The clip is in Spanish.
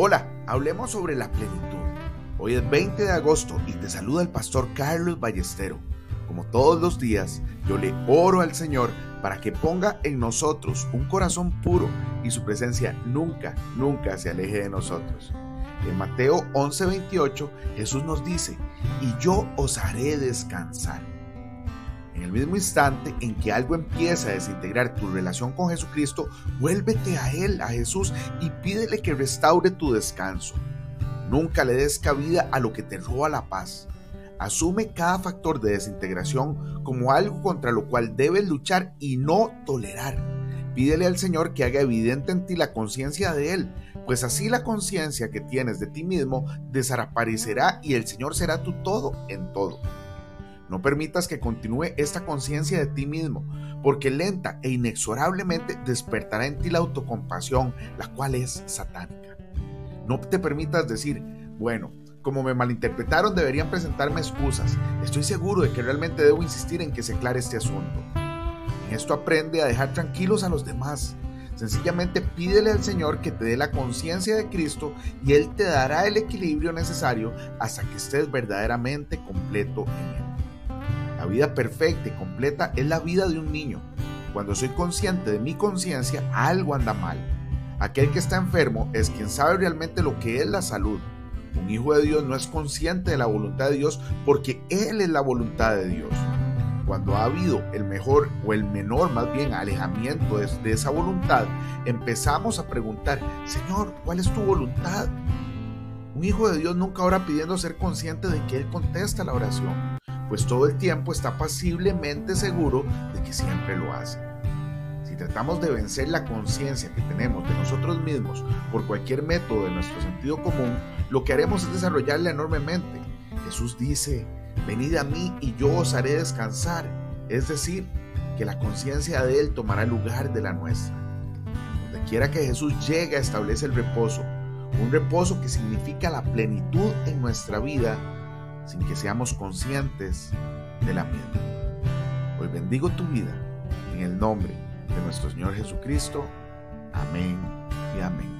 Hola, hablemos sobre la plenitud. Hoy es 20 de agosto y te saluda el pastor Carlos Ballestero. Como todos los días, yo le oro al Señor para que ponga en nosotros un corazón puro y su presencia nunca, nunca se aleje de nosotros. En Mateo 11:28 Jesús nos dice, y yo os haré descansar. En el mismo instante en que algo empieza a desintegrar tu relación con Jesucristo, vuélvete a Él, a Jesús, y pídele que restaure tu descanso. Nunca le des cabida a lo que te roba la paz. Asume cada factor de desintegración como algo contra lo cual debes luchar y no tolerar. Pídele al Señor que haga evidente en ti la conciencia de Él, pues así la conciencia que tienes de ti mismo desaparecerá y el Señor será tu todo en todo. No permitas que continúe esta conciencia de ti mismo, porque lenta e inexorablemente despertará en ti la autocompasión, la cual es satánica. No te permitas decir, bueno, como me malinterpretaron deberían presentarme excusas. Estoy seguro de que realmente debo insistir en que se aclare este asunto. En esto aprende a dejar tranquilos a los demás. Sencillamente pídele al Señor que te dé la conciencia de Cristo y Él te dará el equilibrio necesario hasta que estés verdaderamente completo en Él. La vida perfecta y completa es la vida de un niño. Cuando soy consciente de mi conciencia, algo anda mal. Aquel que está enfermo es quien sabe realmente lo que es la salud. Un hijo de Dios no es consciente de la voluntad de Dios porque Él es la voluntad de Dios. Cuando ha habido el mejor o el menor más bien alejamiento de, esa voluntad, empezamos a preguntar, Señor, ¿cuál es tu voluntad? Un hijo de Dios nunca ora pidiendo ser consciente de que Él contesta la oración pues todo el tiempo está pasiblemente seguro de que siempre lo hace. Si tratamos de vencer la conciencia que tenemos de nosotros mismos por cualquier método de nuestro sentido común, lo que haremos es desarrollarla enormemente. Jesús dice, venid a mí y yo os haré descansar, es decir, que la conciencia de Él tomará lugar de la nuestra. Donde quiera que Jesús llegue establece el reposo, un reposo que significa la plenitud en nuestra vida sin que seamos conscientes de la misma. Hoy bendigo tu vida en el nombre de nuestro Señor Jesucristo. Amén y amén.